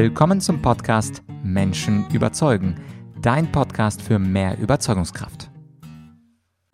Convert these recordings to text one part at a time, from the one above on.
Willkommen zum Podcast Menschen überzeugen, dein Podcast für mehr Überzeugungskraft.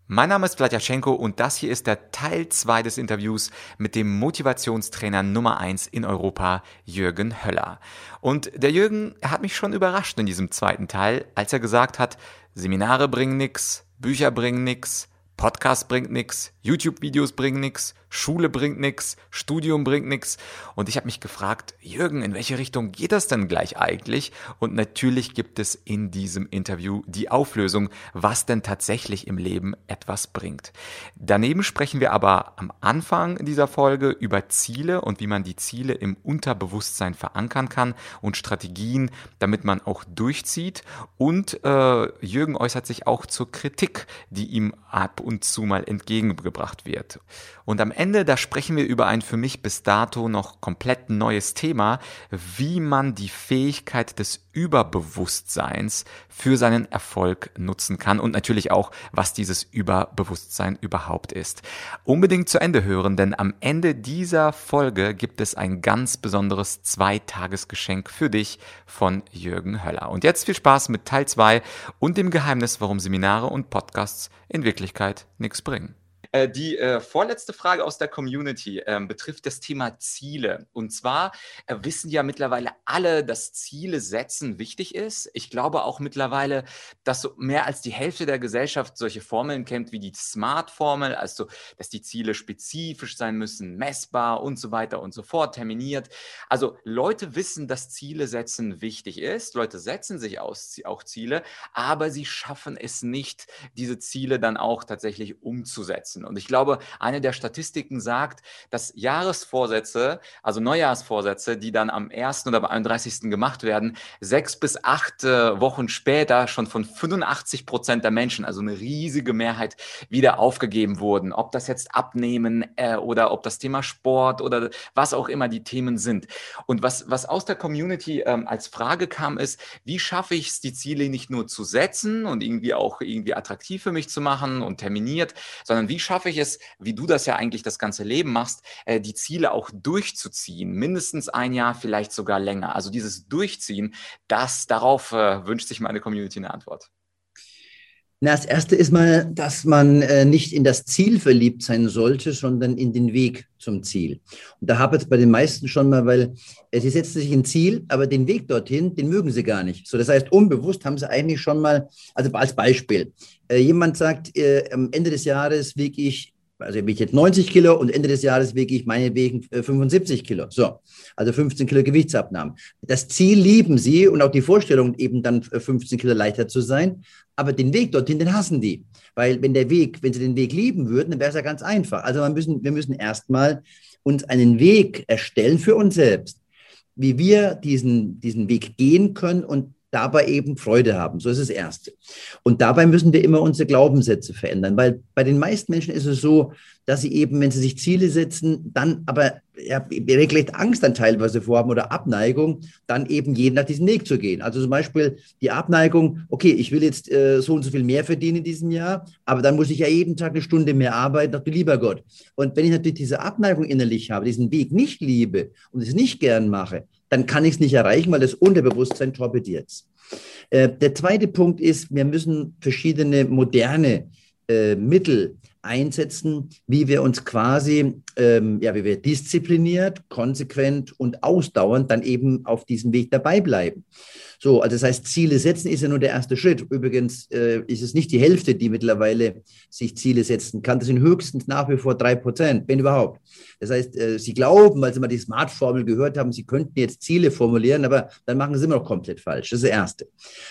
Mein Name ist Vladyachenko und das hier ist der Teil 2 des Interviews mit dem Motivationstrainer Nummer 1 in Europa, Jürgen Höller. Und der Jürgen hat mich schon überrascht in diesem zweiten Teil, als er gesagt hat, Seminare bringen nix, Bücher bringen nix, Podcast bringt nix, YouTube-Videos bringen nix, Schule bringt nix, Studium bringt nix. Und ich habe mich gefragt, Jürgen, in welche Richtung geht das denn gleich eigentlich? Und natürlich gibt es in diesem Interview die Auflösung, was denn tatsächlich im Leben etwas bringt. Daneben sprechen wir aber am Anfang dieser Folge über Ziele und wie man die Ziele im Unterbewusstsein verankern kann und Strategien, damit man auch durchzieht. Und äh, Jürgen äußert sich auch zur Kritik, die ihm ab und zu mal entgegengebracht wird. Und am Ende, da sprechen wir über ein für mich bis dato noch komplett neues Thema, wie man die Fähigkeit des Überbewusstseins für seinen Erfolg nutzen kann und natürlich auch, was dieses Überbewusstsein überhaupt ist. Unbedingt zu Ende hören, denn am Ende dieser Folge gibt es ein ganz besonderes Zweitagesgeschenk für dich von Jürgen Höller. Und jetzt viel Spaß mit Teil 2 und dem Geheimnis, warum Seminare und Podcasts in Wirklichkeit nichts bringen. Äh, die äh, vorletzte Frage aus der Community äh, betrifft das Thema Ziele. Und zwar äh, wissen ja mittlerweile alle, dass Ziele setzen wichtig ist. Ich glaube auch mittlerweile, dass so mehr als die Hälfte der Gesellschaft solche Formeln kennt wie die Smart-Formel, also dass die Ziele spezifisch sein müssen, messbar und so weiter und so fort, terminiert. Also Leute wissen, dass Ziele setzen wichtig ist. Leute setzen sich aus, auch Ziele, aber sie schaffen es nicht, diese Ziele dann auch tatsächlich umzusetzen. Und ich glaube, eine der Statistiken sagt, dass Jahresvorsätze, also Neujahrsvorsätze, die dann am 1. oder am 31. gemacht werden, sechs bis acht äh, Wochen später schon von 85 Prozent der Menschen, also eine riesige Mehrheit, wieder aufgegeben wurden. Ob das jetzt Abnehmen äh, oder ob das Thema Sport oder was auch immer die Themen sind. Und was, was aus der Community ähm, als Frage kam, ist, wie schaffe ich es, die Ziele nicht nur zu setzen und irgendwie auch irgendwie attraktiv für mich zu machen und terminiert, sondern wie schaffe schaffe ich es, wie du das ja eigentlich das ganze Leben machst, äh, die Ziele auch durchzuziehen, mindestens ein Jahr, vielleicht sogar länger. Also dieses Durchziehen, das darauf äh, wünscht sich meine Community eine Antwort. Na, das erste ist mal, dass man äh, nicht in das Ziel verliebt sein sollte, sondern in den Weg zum Ziel. Und da habe ich es bei den meisten schon mal, weil äh, sie setzen sich ein Ziel, aber den Weg dorthin, den mögen sie gar nicht. So, das heißt, unbewusst haben sie eigentlich schon mal, also als Beispiel, äh, jemand sagt, äh, am Ende des Jahres wiege ich also wiege ich jetzt 90 Kilo und Ende des Jahres wiege ich meinetwegen 75 Kilo. So, also 15 Kilo Gewichtsabnahmen. Das Ziel lieben sie und auch die Vorstellung, eben dann 15 Kilo leichter zu sein. Aber den Weg dorthin, den hassen die. Weil wenn der Weg, wenn sie den Weg lieben würden, dann wäre es ja ganz einfach. Also wir müssen, wir müssen erstmal uns einen Weg erstellen für uns selbst, wie wir diesen, diesen Weg gehen können und dabei eben Freude haben. So ist das Erste. Und dabei müssen wir immer unsere Glaubenssätze verändern, weil bei den meisten Menschen ist es so, dass sie eben, wenn sie sich Ziele setzen, dann aber ja, regelrecht Angst dann teilweise vorhaben oder Abneigung, dann eben jeden nach diesem Weg zu gehen. Also zum Beispiel die Abneigung, okay, ich will jetzt äh, so und so viel mehr verdienen in diesem Jahr, aber dann muss ich ja jeden Tag eine Stunde mehr arbeiten, doch lieber Gott. Und wenn ich natürlich diese Abneigung innerlich habe, diesen Weg nicht liebe und es nicht gern mache, dann kann ich es nicht erreichen, weil das Unterbewusstsein torpediert es. Äh, der zweite Punkt ist, wir müssen verschiedene moderne äh, Mittel einsetzen, wie wir uns quasi, ähm, ja, wie wir diszipliniert, konsequent und ausdauernd dann eben auf diesem Weg dabei bleiben. So, also das heißt, Ziele setzen ist ja nur der erste Schritt. Übrigens äh, ist es nicht die Hälfte, die mittlerweile sich Ziele setzen kann. Das sind höchstens nach wie vor drei Prozent, wenn überhaupt. Das heißt, äh, sie glauben, weil sie mal die Smart-Formel gehört haben, sie könnten jetzt Ziele formulieren, aber dann machen sie immer noch komplett falsch. Das ist das Erste.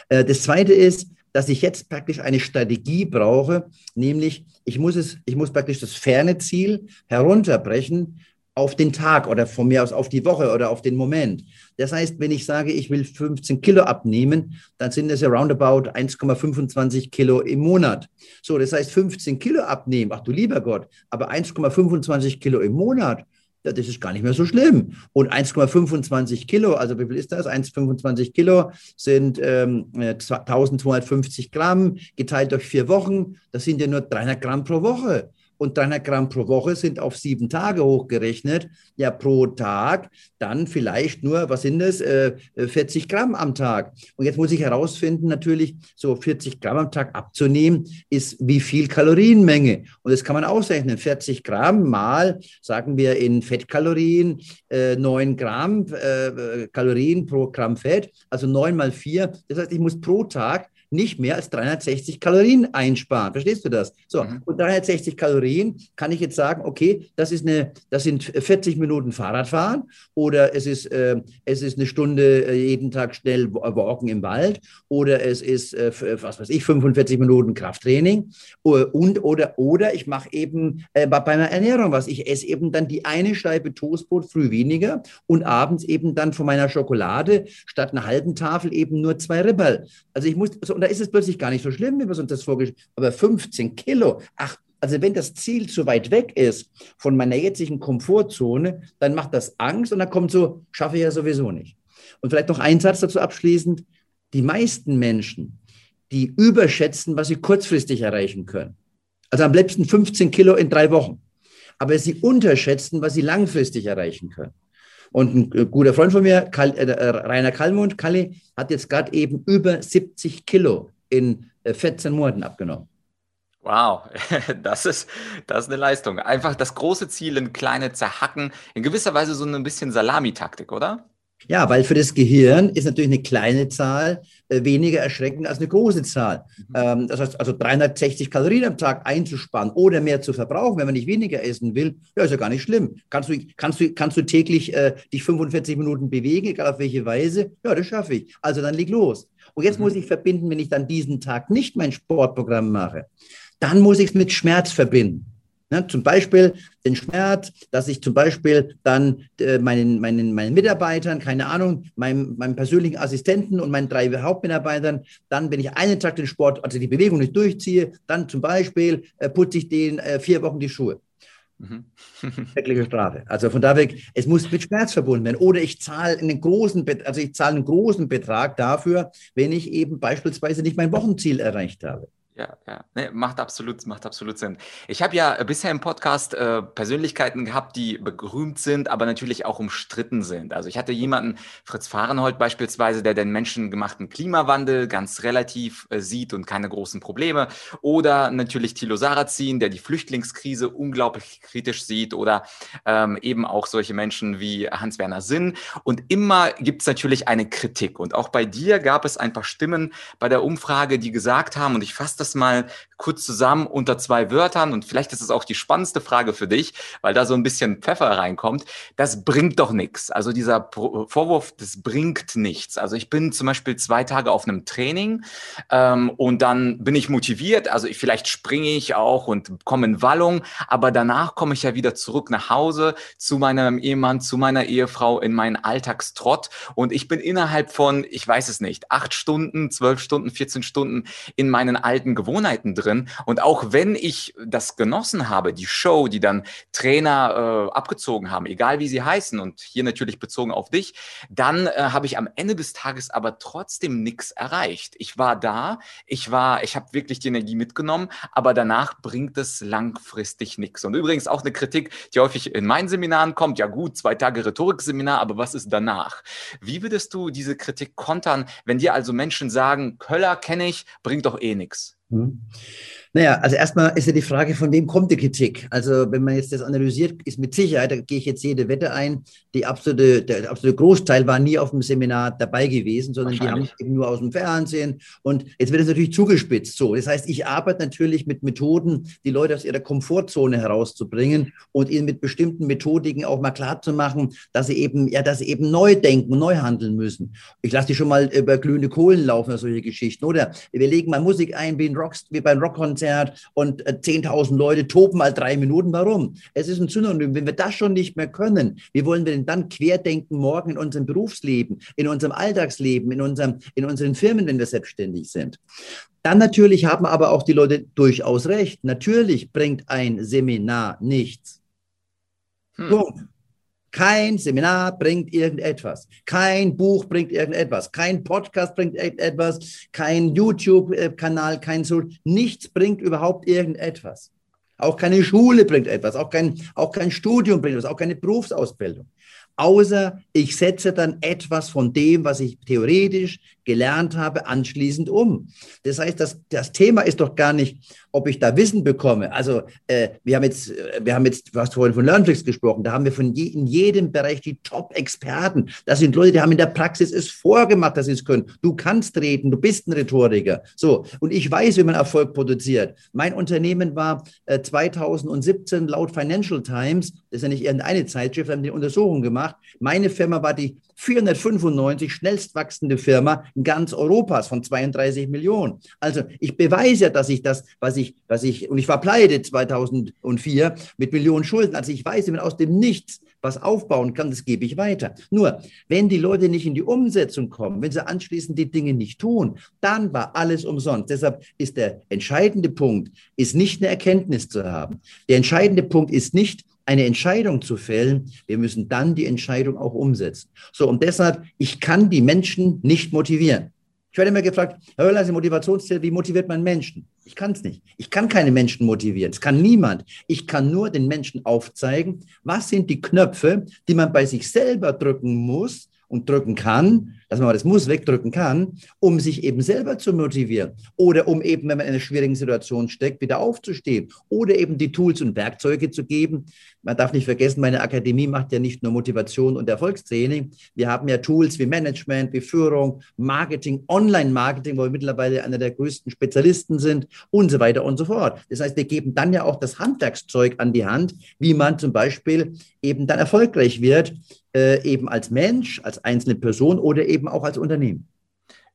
Äh, das Zweite ist, dass ich jetzt praktisch eine Strategie brauche, nämlich ich muss es, ich muss praktisch das ferne Ziel herunterbrechen auf den Tag oder von mir aus auf die Woche oder auf den Moment. Das heißt, wenn ich sage, ich will 15 Kilo abnehmen, dann sind es ja roundabout 1,25 Kilo im Monat. So, das heißt 15 Kilo abnehmen, ach du lieber Gott, aber 1,25 Kilo im Monat, das ist gar nicht mehr so schlimm. Und 1,25 Kilo, also wie viel ist das? 1,25 Kilo sind ähm, 1250 Gramm geteilt durch vier Wochen. Das sind ja nur 300 Gramm pro Woche. Und 300 Gramm pro Woche sind auf sieben Tage hochgerechnet, ja pro Tag dann vielleicht nur, was sind das, äh, 40 Gramm am Tag. Und jetzt muss ich herausfinden, natürlich so 40 Gramm am Tag abzunehmen, ist wie viel Kalorienmenge. Und das kann man ausrechnen. 40 Gramm mal, sagen wir in Fettkalorien, äh, 9 Gramm äh, Kalorien pro Gramm Fett, also 9 mal 4. Das heißt, ich muss pro Tag nicht mehr als 360 Kalorien einsparen. Verstehst du das? So, mhm. und 360 Kalorien kann ich jetzt sagen, okay, das ist eine, das sind 40 Minuten Fahrradfahren oder es ist, äh, es ist eine Stunde äh, jeden Tag schnell walken im Wald oder es ist, äh, was weiß ich, 45 Minuten Krafttraining und oder oder ich mache eben äh, bei meiner Ernährung was. Ich esse eben dann die eine Scheibe Toastbrot früh weniger und abends eben dann von meiner Schokolade statt einer halben Tafel eben nur zwei Ribberl. Also ich muss, so, da ist es plötzlich gar nicht so schlimm, wie wir uns das vorgestellt haben. Aber 15 Kilo, ach, also wenn das Ziel zu weit weg ist von meiner jetzigen Komfortzone, dann macht das Angst und dann kommt so, schaffe ich ja sowieso nicht. Und vielleicht noch ein Satz dazu abschließend. Die meisten Menschen, die überschätzen, was sie kurzfristig erreichen können. Also am liebsten 15 Kilo in drei Wochen. Aber sie unterschätzen, was sie langfristig erreichen können. Und ein äh, guter Freund von mir, Karl, äh, äh, Rainer Kallmund, Kalli, hat jetzt gerade eben über 70 Kilo in 14 äh, Monaten abgenommen. Wow, das ist, das ist eine Leistung. Einfach das große Ziel in kleine zerhacken. In gewisser Weise so ein bisschen Salamitaktik, oder? Ja, weil für das Gehirn ist natürlich eine kleine Zahl äh, weniger erschreckend als eine große Zahl. Mhm. Ähm, das heißt also 360 Kalorien am Tag einzusparen oder mehr zu verbrauchen, wenn man nicht weniger essen will, ja, ist ja gar nicht schlimm. Kannst du, kannst du, kannst du täglich äh, dich 45 Minuten bewegen, egal auf welche Weise? Ja, das schaffe ich. Also dann leg los. Und jetzt mhm. muss ich verbinden, wenn ich dann diesen Tag nicht mein Sportprogramm mache, dann muss ich es mit Schmerz verbinden. Ne, zum Beispiel den Schmerz, dass ich zum Beispiel dann äh, meinen, meinen, meinen Mitarbeitern, keine Ahnung, meinem, meinem persönlichen Assistenten und meinen drei Hauptmitarbeitern, dann, wenn ich einen Tag den Sport, also die Bewegung nicht durchziehe, dann zum Beispiel äh, putze ich denen äh, vier Wochen die Schuhe. Mhm. Schreckliche Strafe. Also von daher, es muss mit Schmerz verbunden werden. Oder ich zahle einen großen, also ich zahle einen großen Betrag dafür, wenn ich eben beispielsweise nicht mein Wochenziel erreicht habe. Ja, ja. Ne, macht absolut, macht absolut Sinn. Ich habe ja bisher im Podcast äh, Persönlichkeiten gehabt, die berühmt sind, aber natürlich auch umstritten sind. Also ich hatte jemanden, Fritz Fahrenhold beispielsweise, der den menschengemachten Klimawandel ganz relativ äh, sieht und keine großen Probleme. Oder natürlich Thilo Sarrazin, der die Flüchtlingskrise unglaublich kritisch sieht. Oder ähm, eben auch solche Menschen wie Hans-Werner Sinn. Und immer gibt es natürlich eine Kritik. Und auch bei dir gab es ein paar Stimmen bei der Umfrage, die gesagt haben, und ich fasse das mal kurz zusammen unter zwei Wörtern und vielleicht ist es auch die spannendste Frage für dich, weil da so ein bisschen Pfeffer reinkommt. Das bringt doch nichts. Also dieser Vorwurf, das bringt nichts. Also ich bin zum Beispiel zwei Tage auf einem Training ähm, und dann bin ich motiviert. Also ich, vielleicht springe ich auch und komme in Wallung, aber danach komme ich ja wieder zurück nach Hause zu meinem Ehemann, zu meiner Ehefrau in meinen Alltagstrott und ich bin innerhalb von, ich weiß es nicht, acht Stunden, zwölf Stunden, 14 Stunden in meinen alten alten Gewohnheiten drin. Und auch wenn ich das genossen habe, die Show, die dann Trainer äh, abgezogen haben, egal wie sie heißen, und hier natürlich bezogen auf dich, dann äh, habe ich am Ende des Tages aber trotzdem nichts erreicht. Ich war da, ich war, ich habe wirklich die Energie mitgenommen, aber danach bringt es langfristig nichts. Und übrigens auch eine Kritik, die häufig in meinen Seminaren kommt, ja gut, zwei Tage Rhetorikseminar, aber was ist danach? Wie würdest du diese Kritik kontern, wenn dir also Menschen sagen, Köller kenne ich, bringt doch eh nichts? Hm. Naja, also erstmal ist ja die Frage, von wem kommt die Kritik? Also wenn man jetzt das analysiert, ist mit Sicherheit, da gehe ich jetzt jede Wette ein, die absolute, der absolute Großteil war nie auf dem Seminar dabei gewesen, sondern die haben es eben nur aus dem Fernsehen. Und jetzt wird es natürlich zugespitzt so. Das heißt, ich arbeite natürlich mit Methoden, die Leute aus ihrer Komfortzone herauszubringen und ihnen mit bestimmten Methodiken auch mal klarzumachen, dass sie eben, ja, dass sie eben neu denken, neu handeln müssen. Ich lasse die schon mal über glühende Kohlen laufen, solche Geschichten. Oder wir legen mal Musik ein wie, ein Rock, wie beim Rockkonzert Konzert und 10.000 äh, Leute toben mal drei Minuten. Warum? Es ist ein Synonym. Wenn wir das schon nicht mehr können, wie wollen wir denn dann querdenken morgen in unserem Berufsleben, in unserem Alltagsleben, in, unserem, in unseren Firmen, wenn wir selbstständig sind? Dann natürlich haben aber auch die Leute durchaus recht. Natürlich bringt ein Seminar nichts. Hm. Punkt. Kein Seminar bringt irgendetwas. Kein Buch bringt irgendetwas. Kein Podcast bringt irgendetwas. Kein YouTube-Kanal, kein so. Nichts bringt überhaupt irgendetwas. Auch keine Schule bringt etwas, auch kein, auch kein Studium bringt etwas, auch keine Berufsausbildung außer ich setze dann etwas von dem, was ich theoretisch gelernt habe, anschließend um. Das heißt, das, das Thema ist doch gar nicht, ob ich da Wissen bekomme. Also äh, wir haben jetzt, äh, wir haben jetzt, du hast vorhin von LearnFlix gesprochen, da haben wir von je, in jedem Bereich die Top-Experten. Das sind Leute, die haben in der Praxis es vorgemacht, dass sie es können. Du kannst reden, du bist ein Rhetoriker. So, und ich weiß, wie man Erfolg produziert. Mein Unternehmen war äh, 2017 laut Financial Times, das ist ja nicht irgendeine Zeitschrift, haben die Untersuchung gemacht. Meine Firma war die 495 schnellst wachsende Firma ganz Europas von 32 Millionen. Also ich beweise ja, dass ich das, was ich, was ich, und ich war pleite 2004 mit Millionen Schulden. Also ich weiß, wenn aus dem Nichts was aufbauen kann, das gebe ich weiter. Nur, wenn die Leute nicht in die Umsetzung kommen, wenn sie anschließend die Dinge nicht tun, dann war alles umsonst. Deshalb ist der entscheidende Punkt, ist nicht eine Erkenntnis zu haben. Der entscheidende Punkt ist nicht, eine Entscheidung zu fällen, wir müssen dann die Entscheidung auch umsetzen. So, und deshalb, ich kann die Menschen nicht motivieren. Ich werde immer gefragt, Herr Höller, Sie Motivationsziel, wie motiviert man Menschen? Ich kann es nicht. Ich kann keine Menschen motivieren. Es kann niemand. Ich kann nur den Menschen aufzeigen, was sind die Knöpfe, die man bei sich selber drücken muss, und drücken kann, dass man das Muss wegdrücken kann, um sich eben selber zu motivieren oder um eben, wenn man in einer schwierigen Situation steckt, wieder aufzustehen oder eben die Tools und Werkzeuge zu geben. Man darf nicht vergessen, meine Akademie macht ja nicht nur Motivation und Erfolgstraining. Wir haben ja Tools wie Management, wie Führung, Marketing, Online-Marketing, wo wir mittlerweile einer der größten Spezialisten sind und so weiter und so fort. Das heißt, wir geben dann ja auch das Handwerkszeug an die Hand, wie man zum Beispiel eben dann erfolgreich wird, äh, eben als Mensch, als einzelne Person oder eben auch als Unternehmen.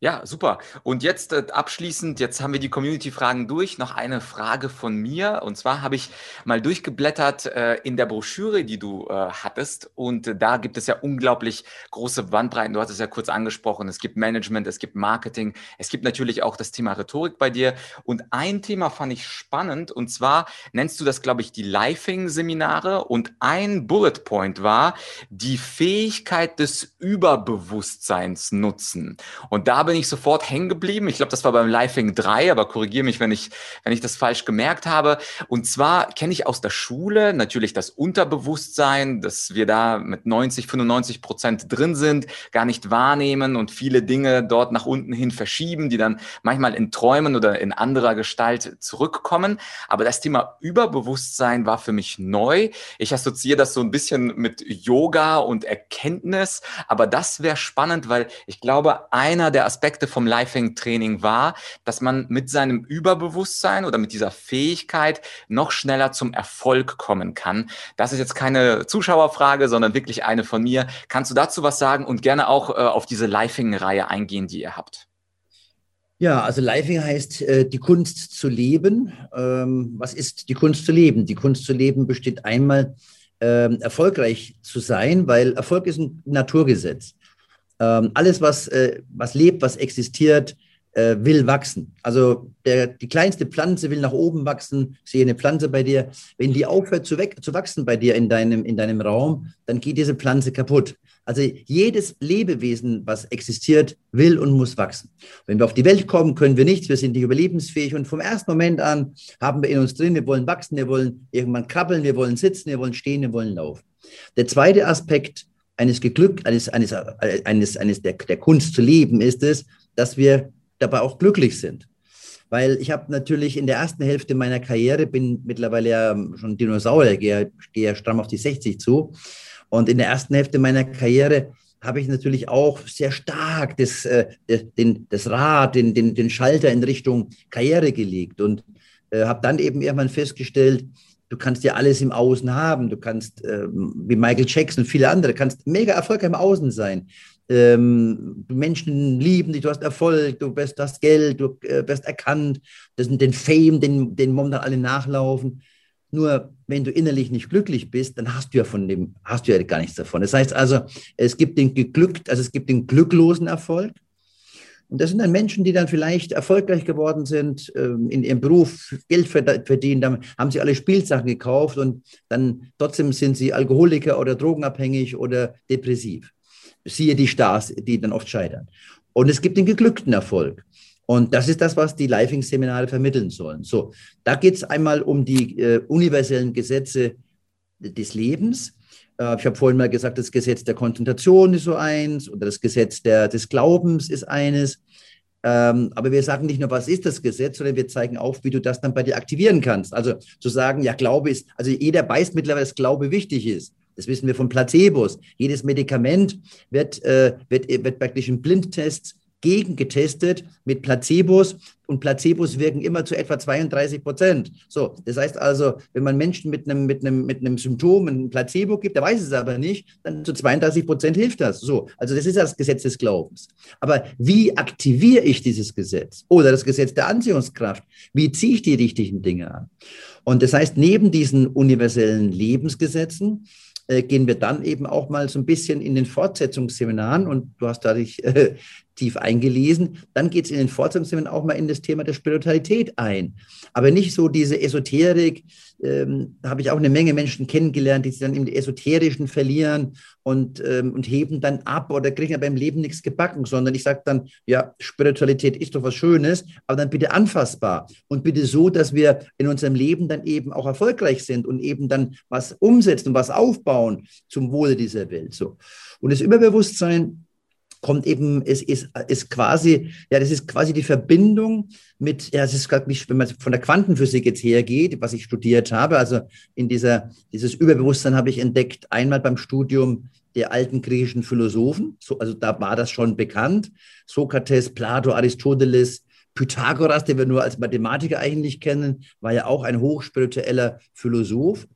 Ja, super. Und jetzt äh, abschließend, jetzt haben wir die Community-Fragen durch. Noch eine Frage von mir. Und zwar habe ich mal durchgeblättert äh, in der Broschüre, die du äh, hattest. Und da gibt es ja unglaublich große Bandbreiten. Du hast es ja kurz angesprochen. Es gibt Management, es gibt Marketing. Es gibt natürlich auch das Thema Rhetorik bei dir. Und ein Thema fand ich spannend. Und zwar nennst du das, glaube ich, die Lifing-Seminare. Und ein Bullet Point war die Fähigkeit des Überbewusstseins nutzen. Und da bin ich sofort hängen geblieben. Ich glaube, das war beim Lifing 3, aber korrigiere mich, wenn ich, wenn ich das falsch gemerkt habe. Und zwar kenne ich aus der Schule natürlich das Unterbewusstsein, dass wir da mit 90, 95 Prozent drin sind, gar nicht wahrnehmen und viele Dinge dort nach unten hin verschieben, die dann manchmal in Träumen oder in anderer Gestalt zurückkommen. Aber das Thema Überbewusstsein war für mich neu. Ich assoziiere das so ein bisschen mit Yoga und Erkenntnis, aber das wäre spannend, weil ich glaube, einer der Aspekte, Aspekte vom Lifing-Training war, dass man mit seinem Überbewusstsein oder mit dieser Fähigkeit noch schneller zum Erfolg kommen kann. Das ist jetzt keine Zuschauerfrage, sondern wirklich eine von mir. Kannst du dazu was sagen und gerne auch äh, auf diese Lifing-Reihe eingehen, die ihr habt? Ja, also Lifing heißt, äh, die Kunst zu leben. Ähm, was ist die Kunst zu leben? Die Kunst zu leben besteht einmal, ähm, erfolgreich zu sein, weil Erfolg ist ein Naturgesetz. Ähm, alles, was, äh, was lebt, was existiert, äh, will wachsen. Also der, die kleinste Pflanze will nach oben wachsen. Ich sehe eine Pflanze bei dir. Wenn die aufhört zu, weg, zu wachsen bei dir in deinem, in deinem Raum, dann geht diese Pflanze kaputt. Also jedes Lebewesen, was existiert, will und muss wachsen. Wenn wir auf die Welt kommen, können wir nichts. Wir sind nicht überlebensfähig. Und vom ersten Moment an haben wir in uns drin, wir wollen wachsen, wir wollen irgendwann krabbeln, wir wollen sitzen, wir wollen stehen, wir wollen laufen. Der zweite Aspekt eines Geglück, eines, eines, eines, eines der, der Kunst zu leben ist es, dass wir dabei auch glücklich sind. Weil ich habe natürlich in der ersten Hälfte meiner Karriere, bin mittlerweile ja schon Dinosaurier, gehe, ja stramm auf die 60 zu. Und in der ersten Hälfte meiner Karriere habe ich natürlich auch sehr stark das, äh, den, das Rad, den, den, den Schalter in Richtung Karriere gelegt und äh, habe dann eben irgendwann festgestellt, Du kannst ja alles im Außen haben. Du kannst, ähm, wie Michael Jackson und viele andere, kannst mega erfolgreich im Außen sein. Ähm, Menschen lieben dich, du hast Erfolg, du bist, das Geld, du äh, erkannt, das sind den Fame, den, den momentan alle nachlaufen. Nur wenn du innerlich nicht glücklich bist, dann hast du ja von dem, hast du ja gar nichts davon. Das heißt also, es gibt den geglückt, also es gibt den glücklosen Erfolg und das sind dann Menschen, die dann vielleicht erfolgreich geworden sind, ähm, in ihrem Beruf Geld verdienen, dann haben sie alle Spielsachen gekauft und dann trotzdem sind sie Alkoholiker oder drogenabhängig oder depressiv. Siehe die Stars, die dann oft scheitern. Und es gibt den geglückten Erfolg. Und das ist das, was die Living-Seminare vermitteln sollen. So, da geht es einmal um die äh, universellen Gesetze des Lebens. Äh, ich habe vorhin mal gesagt, das Gesetz der Konzentration ist so eins oder das Gesetz der, des Glaubens ist eines. Ähm, aber wir sagen nicht nur, was ist das Gesetz, sondern wir zeigen auf, wie du das dann bei dir aktivieren kannst. Also zu sagen, ja, Glaube ist, also jeder weiß mittlerweile, dass Glaube wichtig ist. Das wissen wir von Placebos. Jedes Medikament wird, äh, wird, wird praktisch in Blindtests gegengetestet mit Placebos und Placebos wirken immer zu etwa 32 Prozent. So, das heißt also, wenn man Menschen mit einem, mit einem, mit einem Symptom ein Placebo gibt, der weiß es aber nicht, dann zu 32 Prozent hilft das. So, also das ist das Gesetz des Glaubens. Aber wie aktiviere ich dieses Gesetz? Oder das Gesetz der Anziehungskraft? Wie ziehe ich die richtigen Dinge an? Und das heißt, neben diesen universellen Lebensgesetzen äh, gehen wir dann eben auch mal so ein bisschen in den Fortsetzungsseminaren und du hast dadurch äh, tief eingelesen. Dann geht es in den Fortsetzungsseminaren auch mal in das Thema der Spiritualität ein. Aber nicht so diese Esoterik. Ähm, da habe ich auch eine Menge Menschen kennengelernt, die sich dann im Esoterischen verlieren und, ähm, und heben dann ab oder kriegen aber im Leben nichts gebacken, sondern ich sage dann, ja, Spiritualität ist doch was Schönes, aber dann bitte anfassbar und bitte so, dass wir in unserem Leben dann eben auch erfolgreich sind und eben dann was umsetzen und was aufbauen zum Wohle dieser Welt. So. Und das Überbewusstsein kommt eben, es ist, ist quasi, ja, das ist quasi die Verbindung mit, ja, es ist nicht, wenn man von der Quantenphysik jetzt hergeht, was ich studiert habe, also in dieser, dieses Überbewusstsein habe ich entdeckt, einmal beim Studium der alten griechischen Philosophen, so, also da war das schon bekannt, Sokrates, Plato, Aristoteles, Pythagoras, den wir nur als Mathematiker eigentlich kennen, war ja auch ein hochspiritueller Philosoph.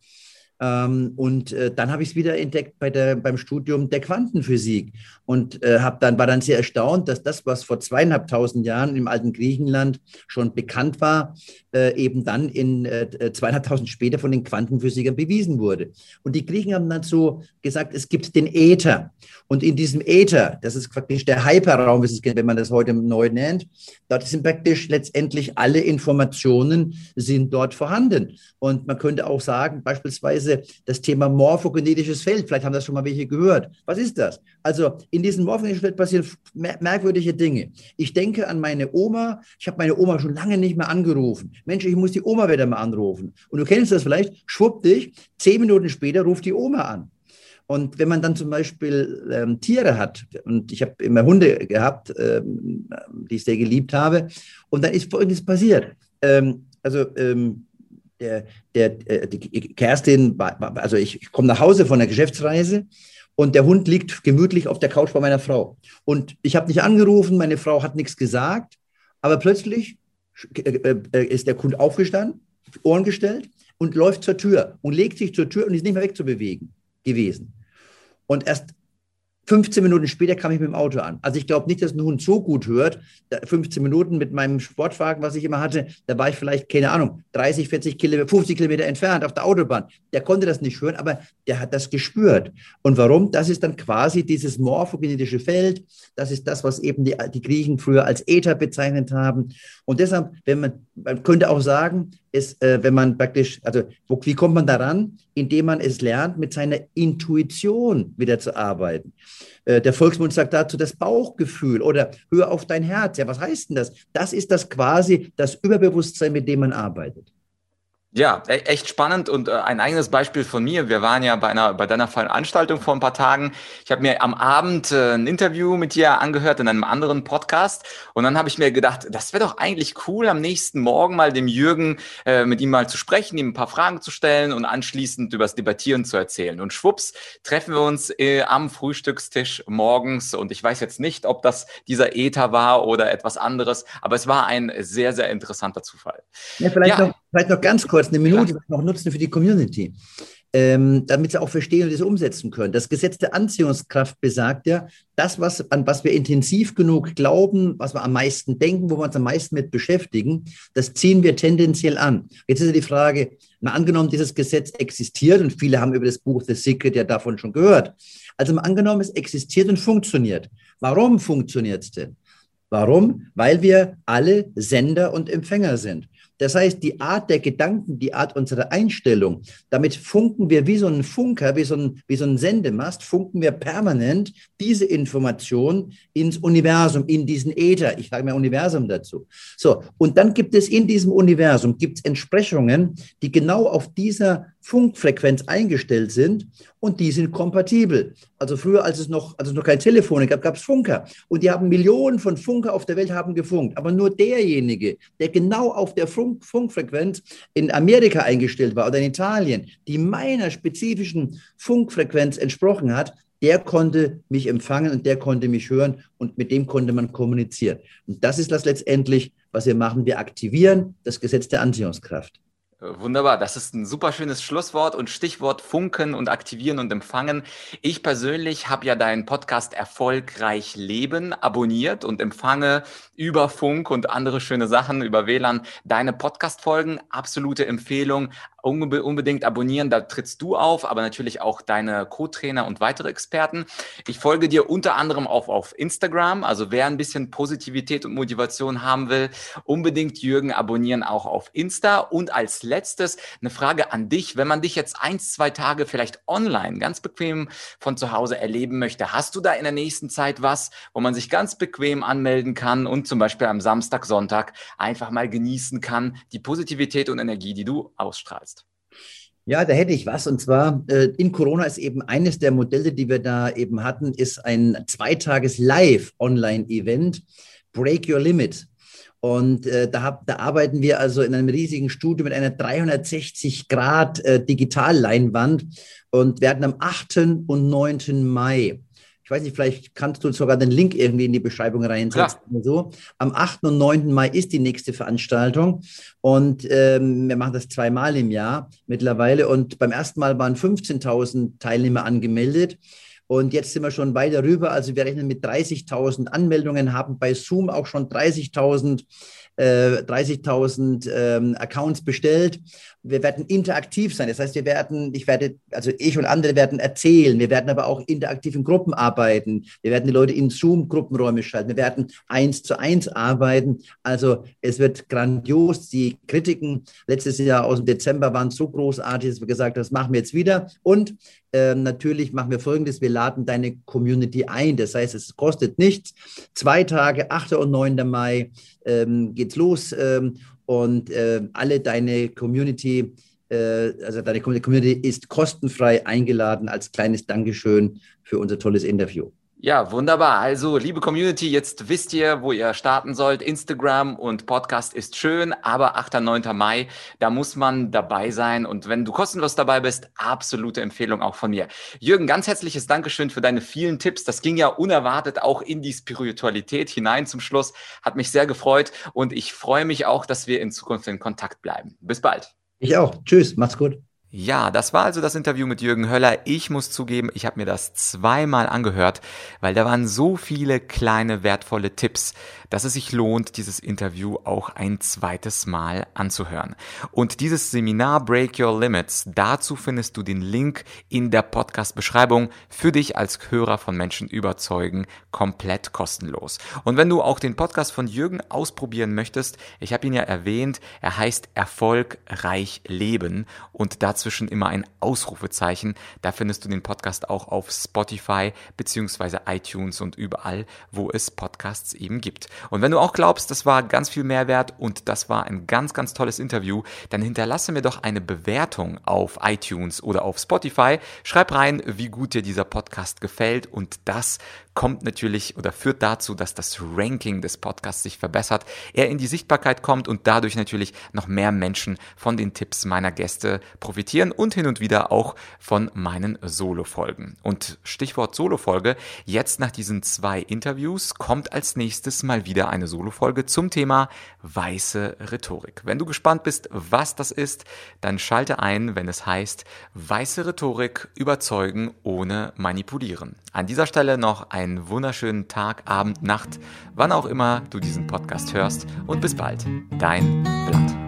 Ähm, und äh, dann habe ich es wieder entdeckt bei der, beim Studium der Quantenphysik und äh, hab dann, war dann sehr erstaunt, dass das, was vor zweieinhalbtausend Jahren im alten Griechenland schon bekannt war, äh, eben dann in zweieinhalbtausend später von den Quantenphysikern bewiesen wurde. Und die Griechen haben dann so gesagt, es gibt den Äther. Und in diesem Äther, das ist praktisch der Hyperraum, wenn man das heute neu nennt, dort sind praktisch letztendlich alle Informationen sind dort vorhanden. Und man könnte auch sagen, beispielsweise das Thema morphogenetisches Feld, vielleicht haben das schon mal welche gehört. Was ist das? Also in diesem morphogenetischen Feld passieren merkwürdige Dinge. Ich denke an meine Oma. Ich habe meine Oma schon lange nicht mehr angerufen. Mensch, ich muss die Oma wieder mal anrufen. Und du kennst das vielleicht, schwupp dich, zehn Minuten später ruft die Oma an. Und wenn man dann zum Beispiel ähm, Tiere hat, und ich habe immer Hunde gehabt, ähm, die ich sehr geliebt habe, und dann ist Folgendes passiert. Ähm, also ähm, der, der, äh, die Kerstin, also ich, ich komme nach Hause von der Geschäftsreise und der Hund liegt gemütlich auf der Couch bei meiner Frau. Und ich habe nicht angerufen, meine Frau hat nichts gesagt, aber plötzlich äh, äh, ist der Hund aufgestanden, Ohren gestellt und läuft zur Tür und legt sich zur Tür und ist nicht mehr wegzubewegen gewesen. Und erst 15 Minuten später kam ich mit dem Auto an. Also ich glaube nicht, dass ein Hund so gut hört. 15 Minuten mit meinem Sportwagen, was ich immer hatte, da war ich vielleicht, keine Ahnung, 30, 40 Kilometer, 50 Kilometer entfernt auf der Autobahn. Der konnte das nicht hören, aber der hat das gespürt. Und warum? Das ist dann quasi dieses morphogenetische Feld. Das ist das, was eben die, die Griechen früher als Äther bezeichnet haben. Und deshalb, wenn man, man könnte auch sagen, ist, äh, wenn man praktisch, also wo, wie kommt man daran? Indem man es lernt, mit seiner Intuition wieder zu arbeiten. Äh, der Volksmund sagt dazu das Bauchgefühl oder hör auf dein Herz. Ja, was heißt denn das? Das ist das quasi das Überbewusstsein, mit dem man arbeitet. Ja, e-, echt spannend und äh, ein eigenes Beispiel von mir. Wir waren ja bei einer bei deiner Veranstaltung vor ein paar Tagen. Ich habe mir am Abend äh, ein Interview mit dir angehört in einem anderen Podcast und dann habe ich mir gedacht, das wäre doch eigentlich cool, am nächsten Morgen mal dem Jürgen äh, mit ihm mal zu sprechen, ihm ein paar Fragen zu stellen und anschließend über das Debattieren zu erzählen. Und schwupps treffen wir uns äh, am Frühstückstisch morgens und ich weiß jetzt nicht, ob das dieser Ether war oder etwas anderes, aber es war ein sehr sehr interessanter Zufall. Ja, vielleicht ja. noch Vielleicht noch ganz kurz, eine Minute noch nutzen für die Community, ähm, damit sie auch verstehen und das umsetzen können. Das Gesetz der Anziehungskraft besagt ja, das, was, an was wir intensiv genug glauben, was wir am meisten denken, wo wir uns am meisten mit beschäftigen, das ziehen wir tendenziell an. Jetzt ist ja die Frage, mal angenommen, dieses Gesetz existiert und viele haben über das Buch The Secret ja davon schon gehört. Also mal angenommen, es existiert und funktioniert. Warum funktioniert es denn? Warum? Weil wir alle Sender und Empfänger sind. Das heißt, die Art der Gedanken, die Art unserer Einstellung, damit funken wir wie so ein Funker, wie so ein, wie so ein Sendemast, funken wir permanent diese Information ins Universum, in diesen Äther. Ich sage mal Universum dazu. So, und dann gibt es in diesem Universum gibt's Entsprechungen, die genau auf dieser Funkfrequenz eingestellt sind und die sind kompatibel. Also früher, als es noch, als es noch kein Telefon gab, gab es Funker und die haben Millionen von Funker auf der Welt haben gefunkt. Aber nur derjenige, der genau auf der Funk Funkfrequenz in Amerika eingestellt war oder in Italien, die meiner spezifischen Funkfrequenz entsprochen hat, der konnte mich empfangen und der konnte mich hören und mit dem konnte man kommunizieren. Und das ist das letztendlich, was wir machen. Wir aktivieren das Gesetz der Anziehungskraft. Wunderbar, das ist ein super schönes Schlusswort und Stichwort Funken und Aktivieren und Empfangen. Ich persönlich habe ja deinen Podcast Erfolgreich Leben abonniert und empfange über Funk und andere schöne Sachen über WLAN deine Podcast-Folgen. Absolute Empfehlung unbedingt abonnieren, da trittst du auf, aber natürlich auch deine Co-Trainer und weitere Experten. Ich folge dir unter anderem auch auf Instagram, also wer ein bisschen Positivität und Motivation haben will, unbedingt Jürgen abonnieren auch auf Insta. Und als letztes eine Frage an dich, wenn man dich jetzt eins, zwei Tage vielleicht online ganz bequem von zu Hause erleben möchte, hast du da in der nächsten Zeit was, wo man sich ganz bequem anmelden kann und zum Beispiel am Samstag, Sonntag einfach mal genießen kann, die Positivität und Energie, die du ausstrahlst? Ja, da hätte ich was. Und zwar äh, in Corona ist eben eines der Modelle, die wir da eben hatten, ist ein zweitages Live-Online-Event, Break Your Limit. Und äh, da, hab, da arbeiten wir also in einem riesigen Studio mit einer 360 Grad äh, Digitalleinwand und werden am 8. und 9. Mai weiß nicht, vielleicht kannst du sogar den Link irgendwie in die Beschreibung reinsetzen. Oder so. Am 8. und 9. Mai ist die nächste Veranstaltung und ähm, wir machen das zweimal im Jahr mittlerweile. Und beim ersten Mal waren 15.000 Teilnehmer angemeldet. Und jetzt sind wir schon weiter rüber. Also wir rechnen mit 30.000 Anmeldungen, haben bei Zoom auch schon 30.000 äh, 30.000 ähm, Accounts bestellt. Wir werden interaktiv sein. Das heißt, wir werden, ich werde, also ich und andere werden erzählen. Wir werden aber auch interaktiv in Gruppen arbeiten. Wir werden die Leute in Zoom-Gruppenräume schalten. Wir werden eins zu eins arbeiten. Also es wird grandios. Die Kritiken letztes Jahr aus dem Dezember waren so großartig, dass wir gesagt haben, das machen wir jetzt wieder. Und ähm, natürlich machen wir Folgendes, wir laden deine Community ein. Das heißt, es kostet nichts. Zwei Tage, 8. und 9. Mai ähm, geht's los ähm, und äh, alle deine Community, äh, also deine Community ist kostenfrei eingeladen als kleines Dankeschön für unser tolles Interview. Ja, wunderbar. Also, liebe Community, jetzt wisst ihr, wo ihr starten sollt. Instagram und Podcast ist schön, aber 8. 9. Mai, da muss man dabei sein. Und wenn du kostenlos dabei bist, absolute Empfehlung auch von mir. Jürgen, ganz herzliches Dankeschön für deine vielen Tipps. Das ging ja unerwartet auch in die Spiritualität hinein zum Schluss. Hat mich sehr gefreut und ich freue mich auch, dass wir in Zukunft in Kontakt bleiben. Bis bald. Ich auch. Tschüss. Macht's gut. Ja, das war also das Interview mit Jürgen Höller. Ich muss zugeben, ich habe mir das zweimal angehört, weil da waren so viele kleine wertvolle Tipps, dass es sich lohnt, dieses Interview auch ein zweites Mal anzuhören. Und dieses Seminar Break Your Limits, dazu findest du den Link in der Podcast-Beschreibung für dich als Hörer von Menschen überzeugen, komplett kostenlos. Und wenn du auch den Podcast von Jürgen ausprobieren möchtest, ich habe ihn ja erwähnt, er heißt Erfolgreich Leben und dazwischen immer ein Ausrufezeichen. Da findest du den Podcast auch auf Spotify beziehungsweise iTunes und überall, wo es Podcasts eben gibt. Und wenn du auch glaubst, das war ganz viel Mehrwert und das war ein ganz, ganz tolles Interview, dann hinterlasse mir doch eine Bewertung auf iTunes oder auf Spotify. Schreib rein, wie gut dir dieser Podcast gefällt und das kommt natürlich oder führt dazu, dass das Ranking des Podcasts sich verbessert, er in die Sichtbarkeit kommt und dadurch natürlich noch mehr Menschen von den Tipps meiner Gäste profitieren und hin und wieder auch von meinen Solo-Folgen. Und Stichwort Solo-Folge, jetzt nach diesen zwei Interviews kommt als nächstes mal wieder eine Solo-Folge zum Thema weiße Rhetorik. Wenn du gespannt bist, was das ist, dann schalte ein, wenn es heißt weiße Rhetorik überzeugen ohne manipulieren. An dieser Stelle noch ein einen wunderschönen Tag, Abend, Nacht, wann auch immer du diesen Podcast hörst und bis bald. Dein Blatt.